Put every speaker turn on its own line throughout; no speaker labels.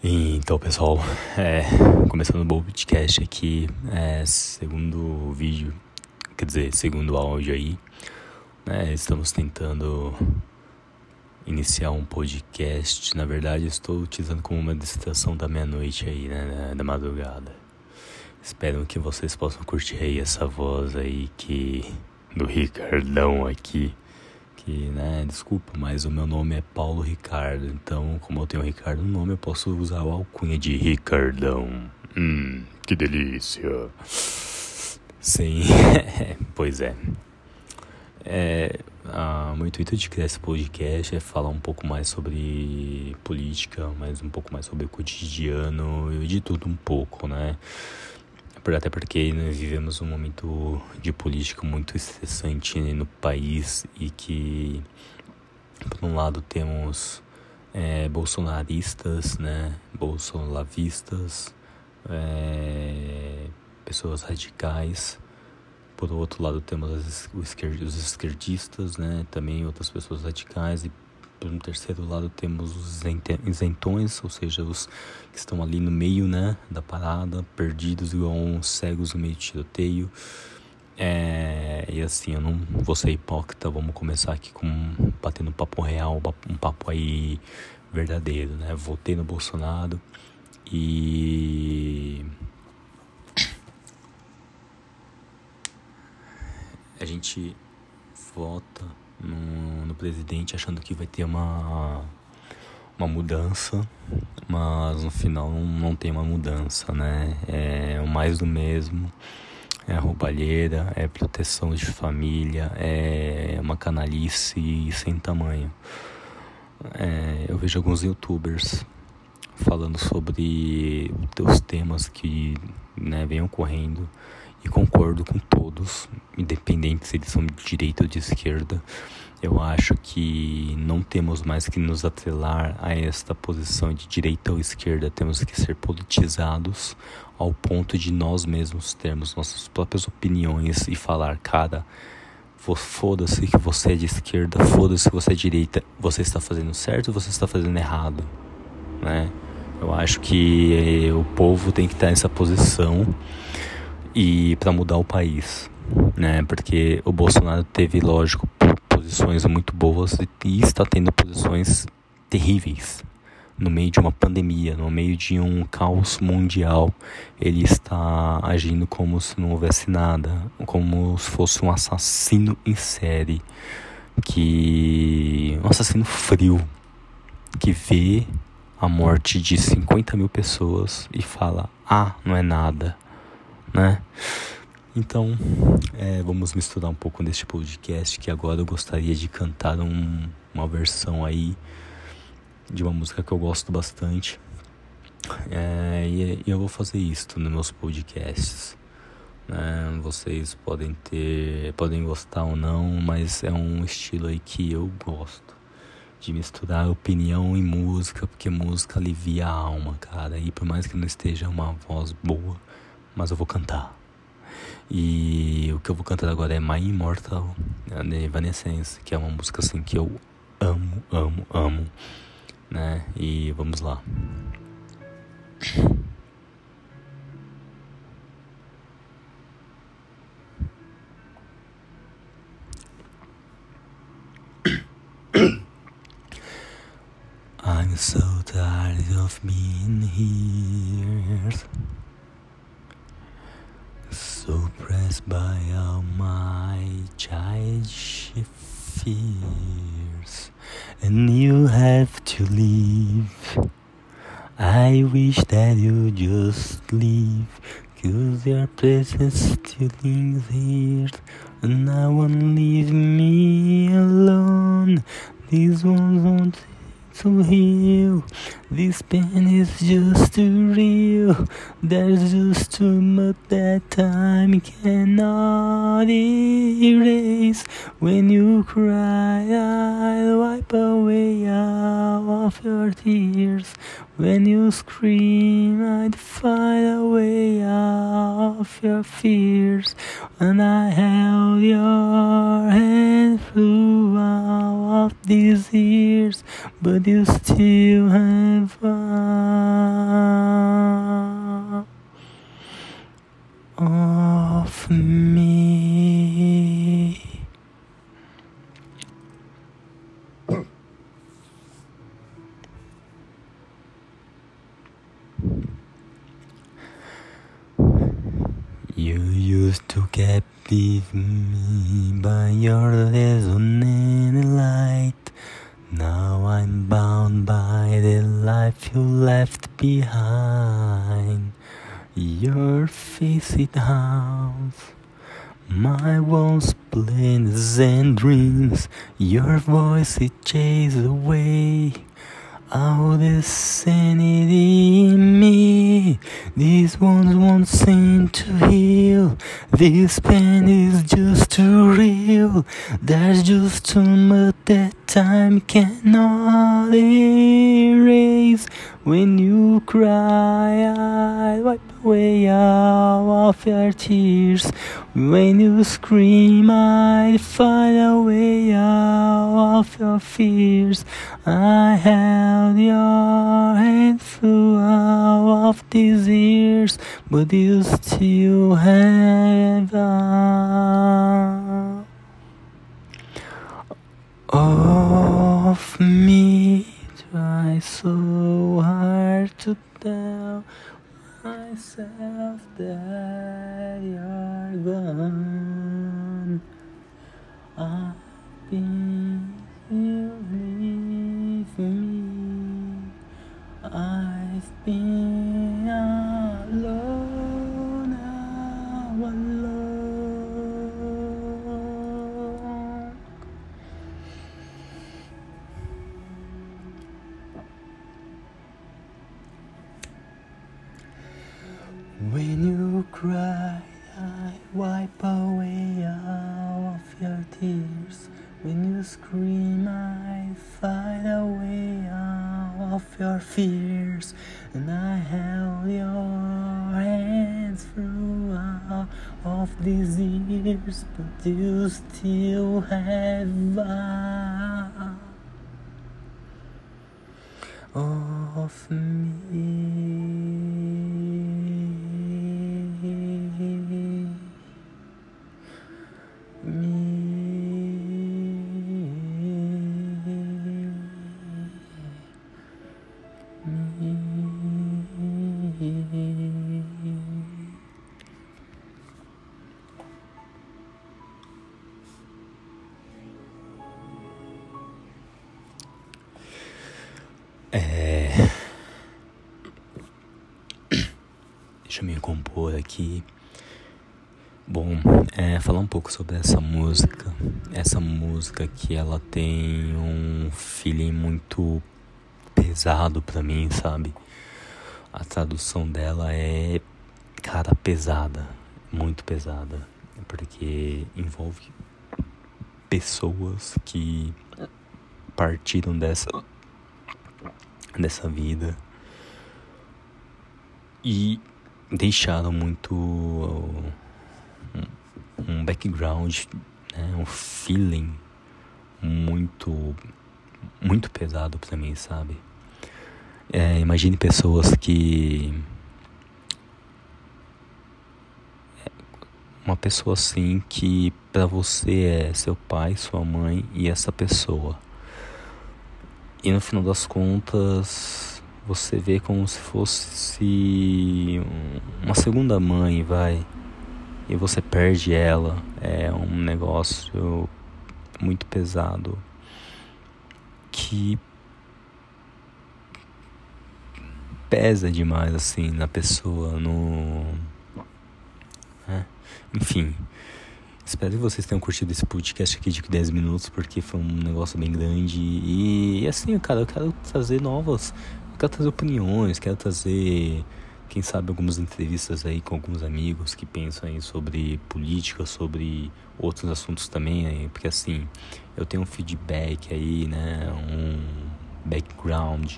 Então, pessoal, é, começando o podcast aqui, é, segundo vídeo, quer dizer, segundo áudio aí, né, estamos tentando iniciar um podcast. Na verdade, estou utilizando como uma distração da meia-noite aí, né, da madrugada. Espero que vocês possam curtir aí essa voz aí que do Ricardão aqui que, né, desculpa, mas o meu nome é Paulo Ricardo, então, como eu tenho Ricardo no nome, eu posso usar o alcunha de Ricardão. Hum, que delícia. Sim, pois é. É, a, o intuito de criar esse podcast é falar um pouco mais sobre política, mas um pouco mais sobre o cotidiano e de tudo um pouco, né? Até porque né, vivemos um momento de política muito estressante né, no país e que, por um lado, temos é, bolsonaristas, né, bolsolavistas, é, pessoas radicais. Por outro lado, temos os esquerdistas, né, também outras pessoas radicais e um terceiro lado temos os isentões, ou seja, os que estão ali no meio né, da parada, perdidos igual uns cegos no meio de tiroteio. É, e assim, eu não vou ser hipócrita, vamos começar aqui com batendo um papo real, um papo aí verdadeiro, né? Votei no Bolsonaro e a gente vota no, no presidente achando que vai ter uma, uma mudança, mas no final não, tem uma mudança, né? É o mais do mesmo, é roubalheira, é proteção de família, é uma canalice sem tamanho. É, eu vejo alguns youtubers falando sobre os temas que né, ocorrendo e concordo com todos, independente se eles são de direita ou de esquerda. Eu acho que não temos mais que nos atrelar a esta posição de direita ou esquerda, temos que ser politizados ao ponto de nós mesmos termos nossas próprias opiniões e falar, cara, foda-se que você é de esquerda, foda-se que você é de direita, você está fazendo certo ou você está fazendo errado, né? Eu acho que o povo tem que estar nessa posição e para mudar o país, né? Porque o Bolsonaro teve, lógico, posições muito boas e está tendo posições terríveis no meio de uma pandemia, no meio de um caos mundial. Ele está agindo como se não houvesse nada, como se fosse um assassino em série, que um assassino frio que vê a morte de 50 mil pessoas e fala: ah, não é nada né? Então, é, vamos misturar um pouco neste podcast que agora eu gostaria de cantar um, uma versão aí de uma música que eu gosto bastante. É, e, eu vou fazer isso nos meus podcasts. É, vocês podem ter, podem gostar ou não, mas é um estilo aí que eu gosto de misturar opinião e música, porque música alivia a alma, cara. E por mais que não esteja uma voz boa, mas eu vou cantar. E o que eu vou cantar agora é My Immortal, de Evanescence, que é uma música assim que eu amo, amo, amo, né? E vamos lá. I'm so tired of being here. Pressed by all my childish fears, and you have to leave. I wish that you just leave, cause your presence still lingers, and now won't leave me alone. These ones won't to heal. This pain is just too real. There's just too much that time cannot erase. When you cry, I'll wipe away all of your tears. When you scream, I'd find a way out of your fears. When I held your hand through all of these years, but you still have fun. Haunts my walls, plans and dreams. Your voice it chases away. All the sanity in me, these wounds won't seem to heal. This pain is just too real. There's just too much that time cannot erase. When you cry, I wipe away all of your tears. When you scream, I find a way out of your fears. I held your hand through all of these years, but you still have of me. Try so hard to tell myself that you're gone. I've been these years, but you still have of me. Sobre essa música. Essa música que ela tem um feeling muito pesado pra mim, sabe? A tradução dela é, cara, pesada, muito pesada, porque envolve pessoas que partiram dessa dessa vida e deixaram muito um background, né, um feeling muito muito pesado para mim, sabe? É, imagine pessoas que uma pessoa assim que para você é seu pai, sua mãe e essa pessoa. E no final das contas, você vê como se fosse uma segunda mãe, vai. E você perde ela. É um negócio muito pesado que pesa demais assim na pessoa, no é. enfim. Espero que vocês tenham curtido esse podcast aqui de 10 minutos, porque foi um negócio bem grande. E, e assim, cara, eu quero trazer novas. Eu quero trazer opiniões, quero trazer, quem sabe, algumas entrevistas aí com alguns amigos que pensam aí sobre política, sobre outros assuntos também, porque assim, eu tenho um feedback aí, né? Um background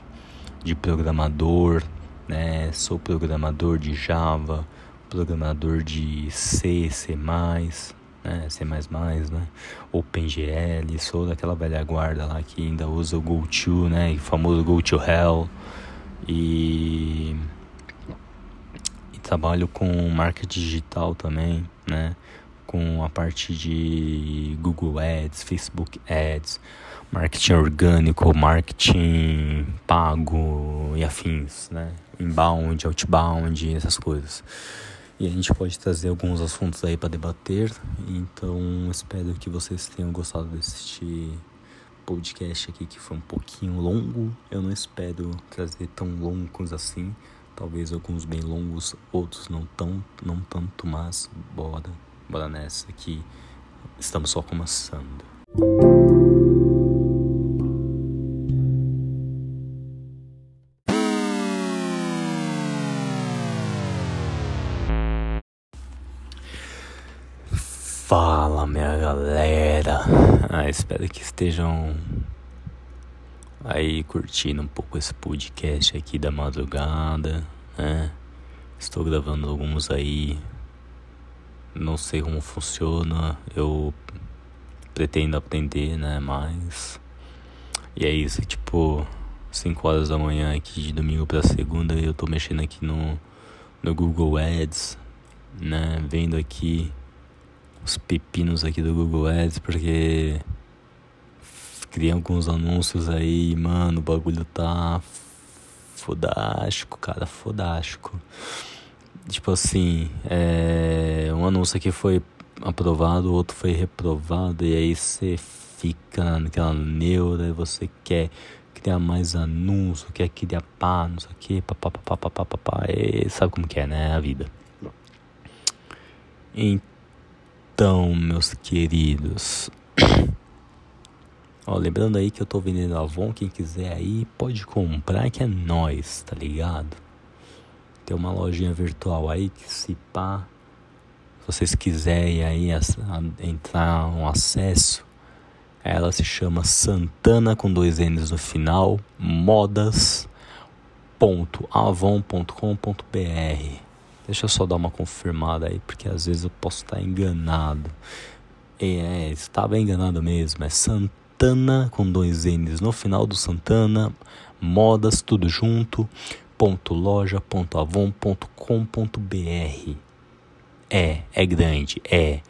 de programador, né? Sou programador de Java, programador de C, C+, né, C++, né, OpenGL, sou daquela velha guarda lá que ainda usa o GoTo, né, o famoso GoToHell e trabalho com marketing digital também, né, com a parte de Google Ads, Facebook Ads, marketing orgânico, marketing pago e afins, né, inbound, outbound, essas coisas. E a gente pode trazer alguns assuntos aí para debater. Então espero que vocês tenham gostado deste podcast aqui que foi um pouquinho longo. Eu não espero trazer tão longos assim. Talvez alguns bem longos, outros não tão, não tanto, mas bora, bora nessa que estamos só começando. Fala minha galera, ah, espero que estejam aí curtindo um pouco esse podcast aqui da madrugada, né? Estou gravando alguns aí, não sei como funciona, eu pretendo aprender, né? Mas e é isso, tipo 5 horas da manhã aqui de domingo para segunda eu tô mexendo aqui no no Google Ads, né? Vendo aqui os pepinos aqui do Google Ads porque criei alguns anúncios aí, mano, o bagulho tá fodástico, cara, fodástico. Tipo assim, é, um anúncio aqui foi aprovado, o outro foi reprovado, e aí você fica naquela neura, e você quer criar mais anúncio, quer criar pá, não sei o que, papapá, sabe como que é, né, a vida. Então, meus queridos. Ó, lembrando aí que eu tô vendendo Avon, quem quiser aí pode comprar que é nós, tá ligado? Tem uma lojinha virtual aí que se pá, se vocês quiserem aí entrar um acesso, ela se chama Santana com dois N's no final, modas.avon.com.br. Deixa eu só dar uma confirmada aí, porque às vezes eu posso estar enganado. É, estava enganado mesmo. É Santana com dois N's no final do Santana, modas tudo junto, ponto loja, ponto avon, ponto com, ponto br. É, é grande, é.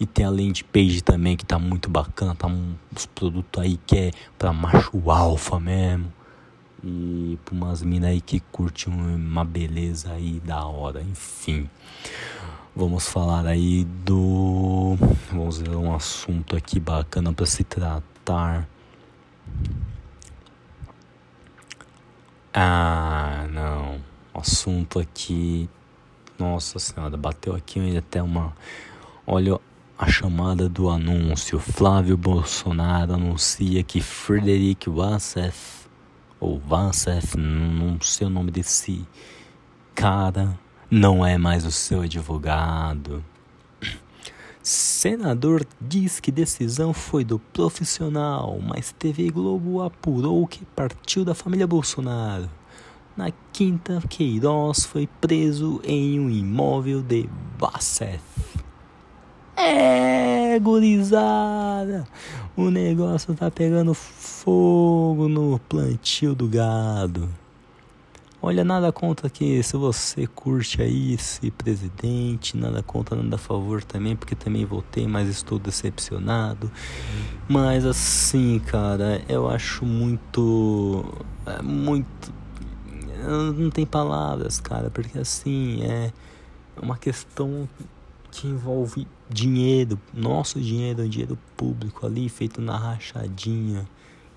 E tem a landing page também que tá muito bacana, tá uns produtos aí que é pra macho alfa mesmo. E pra umas minas aí que curtem uma beleza aí da hora, enfim. Vamos falar aí do. Vamos ver um assunto aqui bacana para se tratar. Ah, não. Assunto aqui. Nossa senhora, bateu aqui até uma. Olha a chamada do anúncio. Flávio Bolsonaro anuncia que Frederic Wassef ou Vansef, não sei o nome desse cara, não é mais o seu advogado. Senador diz que decisão foi do profissional, mas TV Globo apurou que partiu da família Bolsonaro. Na quinta, Queiroz foi preso em um imóvel de Vassef. É, gurizada, o negócio tá pegando fogo no plantio do gado. Olha, nada contra que se você curte aí esse presidente, nada contra, nada a favor também, porque também voltei, mas estou decepcionado. Mas assim, cara, eu acho muito. É muito. Não tem palavras, cara, porque assim, é uma questão que envolve dinheiro, nosso dinheiro, dinheiro público ali, feito na rachadinha,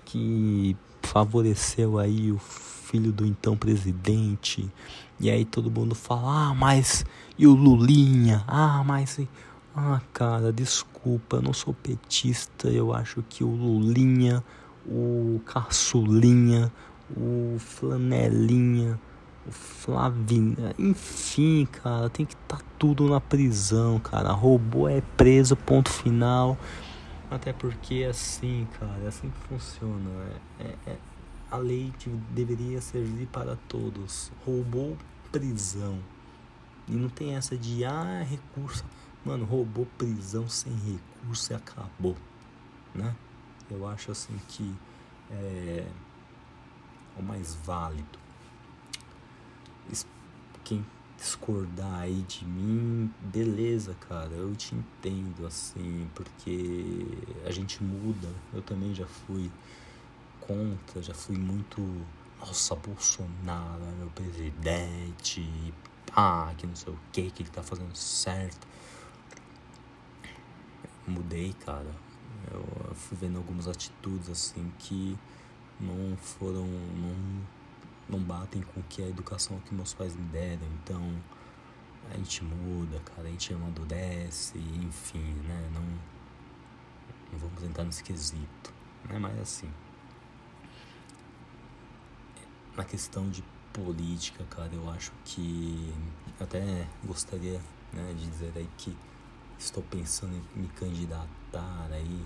que favoreceu aí o filho do então presidente. E aí todo mundo fala: "Ah, mas e o Lulinha? Ah, mas ah, cara, desculpa, eu não sou petista, eu acho que o Lulinha, o Caçulinha, o Flanelinha, o Flavinha, enfim, cara, tem que estar tá tudo na prisão, cara. Robô é preso, ponto final. Até porque é assim, cara, é assim que funciona. É, é, é, a lei deveria servir para todos. Roubou prisão. E não tem essa de ah, recurso. Mano, roubou prisão sem recurso e acabou. Né? Eu acho assim que é o mais válido quem discordar aí de mim, beleza, cara, eu te entendo assim, porque a gente muda. Eu também já fui contra, já fui muito, nossa, Bolsonaro, meu presidente, pá, que não sei o que, que ele tá fazendo certo. Mudei, cara. Eu fui vendo algumas atitudes assim que não foram. não, não batem com que a educação que meus pais me deram. Então a gente muda, cara, a gente amadurece, enfim, né? Não, não vamos entrar nesse quesito, né? Mas assim, na questão de política, cara, eu acho que até gostaria né, de dizer aí que estou pensando em me candidatar aí,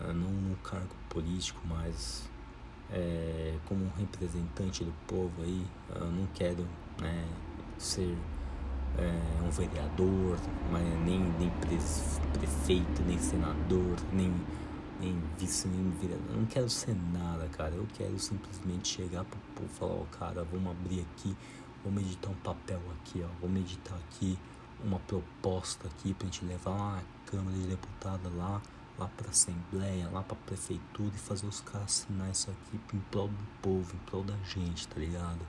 eh, não no cargo político, mas é, como um representante do povo aí, eu não quero né, ser é, um vereador, mas nem, nem prefeito, nem senador, nem, nem vice, nem vereador. Eu não quero ser nada, cara. Eu quero simplesmente chegar pro povo e falar, ó, oh, cara, vamos abrir aqui, vamos editar um papel aqui, ó, vamos editar aqui uma proposta aqui pra gente levar uma Câmara de Deputados lá, lá pra Assembleia, lá pra Prefeitura e fazer os caras assinar isso aqui em prol do povo, em prol da gente, tá ligado?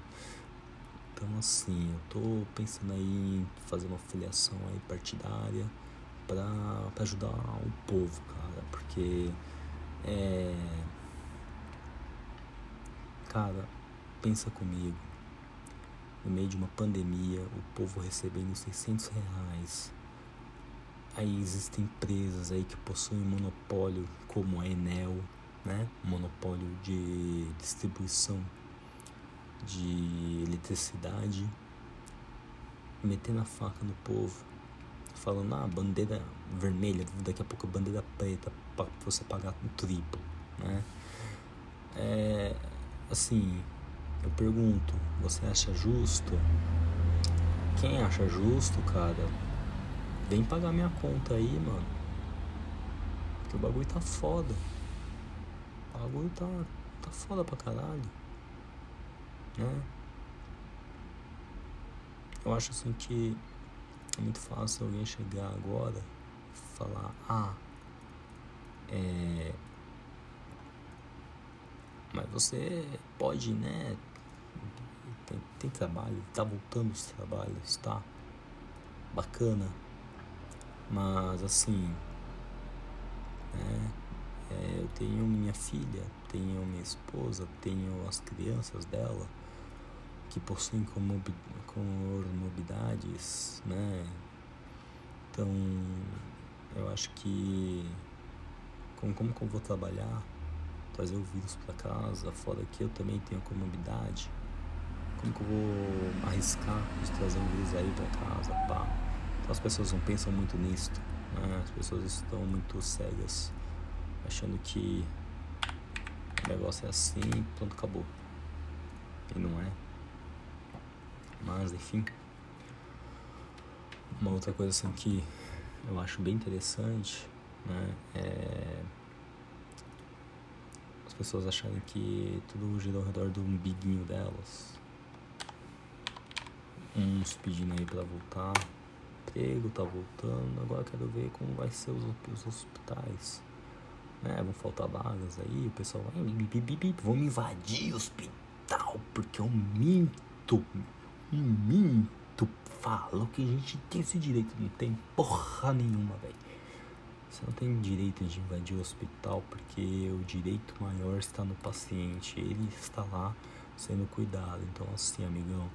Então assim, eu tô pensando aí em fazer uma filiação aí partidária pra ajudar o povo, cara, porque é. Cara, pensa comigo. No meio de uma pandemia, o povo recebendo 600 reais. Aí existem empresas aí que possuem monopólio, como a Enel, né? Monopólio de distribuição de eletricidade, metendo a faca no povo, falando, ah, bandeira vermelha, daqui a pouco bandeira preta, para você pagar um triplo, né? É, assim, eu pergunto, você acha justo? Quem acha justo, cara, vem pagar minha conta aí, mano. Porque o bagulho tá foda. O bagulho tá, tá foda pra caralho. Né? Eu acho assim que é muito fácil alguém chegar agora e falar, ah, é. Mas você pode, né? Tem, tem trabalho, tá voltando os trabalhos, tá? Bacana. Mas assim, né? É, eu tenho minha filha, tenho minha esposa, tenho as crianças dela que possuem comorbidades, né? Então, eu acho que como, como que eu vou trabalhar, trazer o vírus para casa, fora que eu também tenho comorbidade, como que eu vou arriscar de trazer um vírus aí para casa, pá. Então as pessoas não pensam muito nisso, né? As pessoas estão muito cegas, achando que o negócio é assim, pronto, acabou. E não é. Mas, enfim. Uma outra coisa assim que eu acho bem interessante, né, é as pessoas acharem que tudo gira ao redor do umbiguinho delas. Uns pedindo aí pra voltar, emprego tá voltando, agora quero ver como vai ser os, os hospitais. Né, vão faltar vagas aí, o pessoal vai, vamos invadir o hospital, porque eu minto, minto, falo que a gente tem esse direito, não tem porra nenhuma, velho. Você não tem direito de invadir o hospital porque o direito maior está no paciente, ele está lá sendo cuidado. Então, assim, amigão,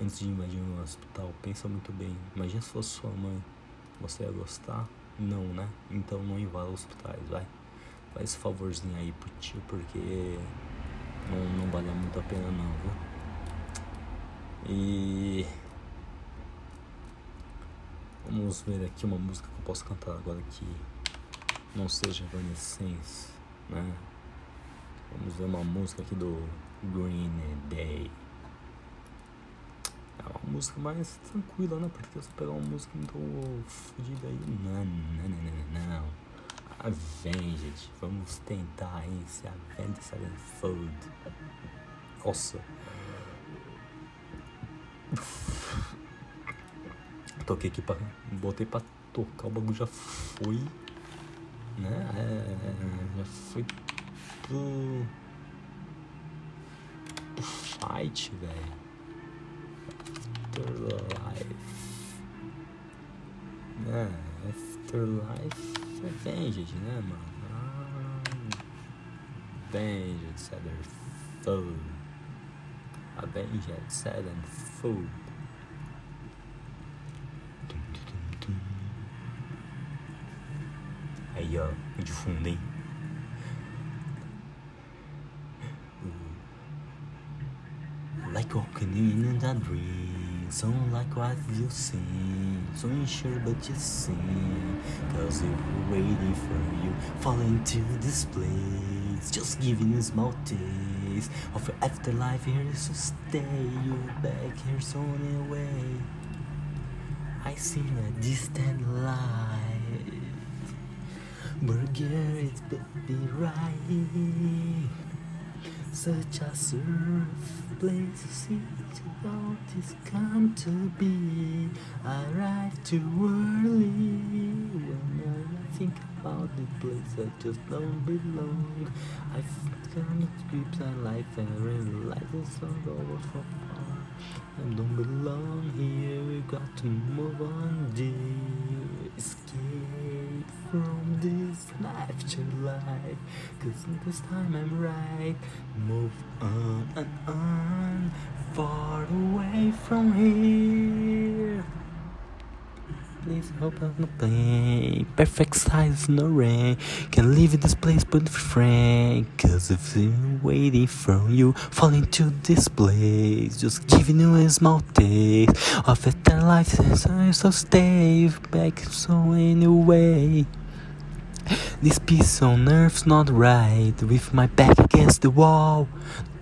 antes de invadir um hospital, pensa muito bem. Imagina se fosse sua mãe, você ia gostar? Não, né? Então não invada hospitais, vai. Faz esse favorzinho aí pro tio, porque não, não vale muito a pena não, viu? E vamos ver aqui uma música que eu posso cantar agora que não seja Evanescence, né? Vamos ver uma música aqui do Green Day. É uma música mais tranquila, né? Porque você pegar uma música muito fodida aí, não, não, não, não, não. Avenged, vamos tentar aí se Avenged Sevenfold. Nossa, Toquei aqui pra. Botei pra tocar, o bagulho já foi né? É, já foi pro. pro fight, velho. Afterlife. Né? Afterlife é Venged, né, mano? Ah, Avenged, Southern Foe. Avenged, Southern Foe. Like walking in a dream, sound like what you sing. So unsure but you sing, cause we're waiting for you. Falling to this place, just giving a small taste of your afterlife here is to stay. You back here so away. I see a distant light, burger it's baby right. Such a surf place to see all this come to be. I arrive too early when I think about the place I just don't belong. Come to grips and life and realize it's not always for far. I don't belong here, we got to move on, dear. Escape from this afterlife. Cause this time I'm right. Move on and on, far away from here. Please hope I'm. Perfect size, no rain. Can leave this place but frank. Cause if I'm waiting for you, fall into this place. Just giving you a small taste of that life so stay back so anyway. This piece on earth's not right. With my back against the wall,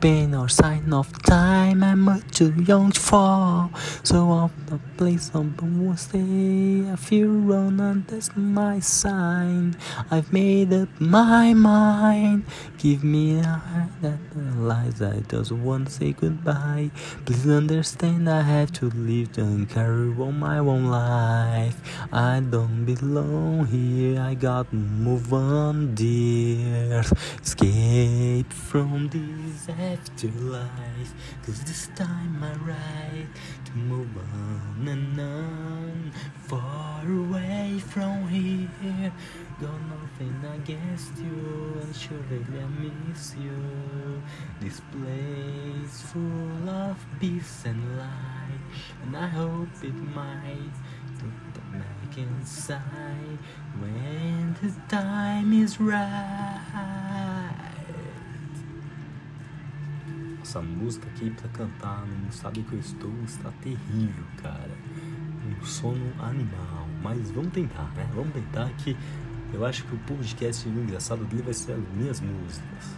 pain or sign of time. I'm much too young fall. So off the place on will stay. I feel wrong, and that's my sign. I've made up my mind. Give me a heart that lies. I just want to say goodbye. Please understand I have to live and carry on my own life. I don't belong here. I got move on, dear. Escape from this afterlife. Cause this time I right to move on and on. Far away from here. Got nothing against you, and surely I miss you. This place full of peace and light, and I hope it might put back inside when the time is right. Essa música aqui pra cantar no estado que eu estou está terrível, cara. Um sono animal. Mas vamos tentar, né? Vamos tentar que eu acho que o podcast engraçado dele vai ser as minhas músicas.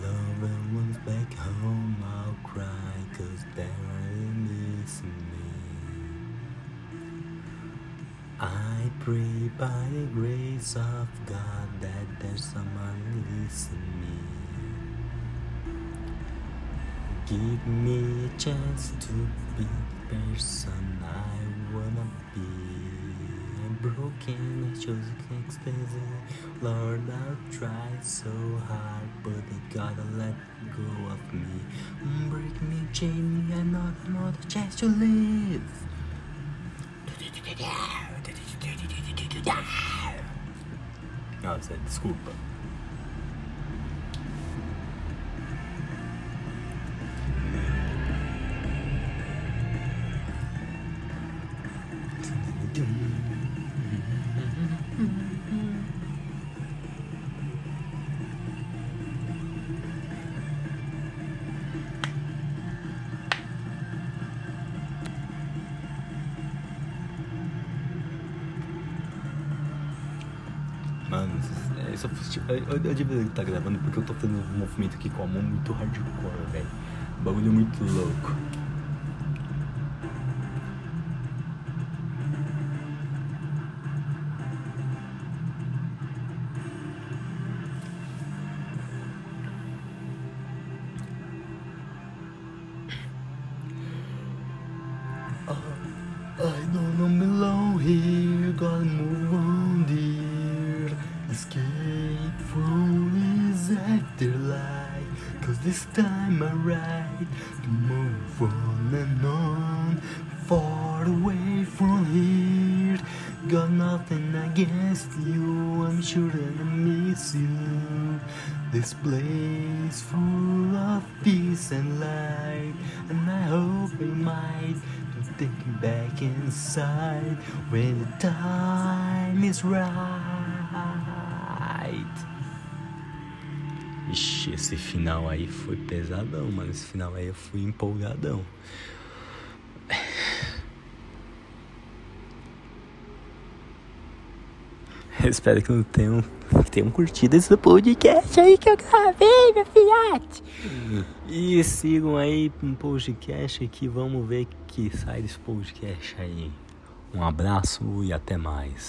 Love and one's back home, I'll cry cause they're missing me. I pray by the grace of God that there's someone listening me. Give me a chance to be the person I wanna be. I'm broken, I chose expensive. Lord, I've tried so hard, but they gotta let go of me. Break me, chain me, another, not another chance to live. Nossa, desculpa. É, só, eu, eu, eu devia estar gravando porque eu tô fazendo um movimento aqui com a mão muito hardcore, velho. Bagulho muito louco. Far away from here. Got nothing against you, I'm sure that I miss you. This place full of peace and light, and I hope it might take you back inside when the time is right. Ixi, esse final aí foi pesadão, mano. Esse final aí eu fui empolgadão. espero que tenham, que tenham curtido esse podcast aí que eu gravei, meu filhote. E sigam aí um podcast que vamos ver que sai desse podcast aí. Um abraço e até mais.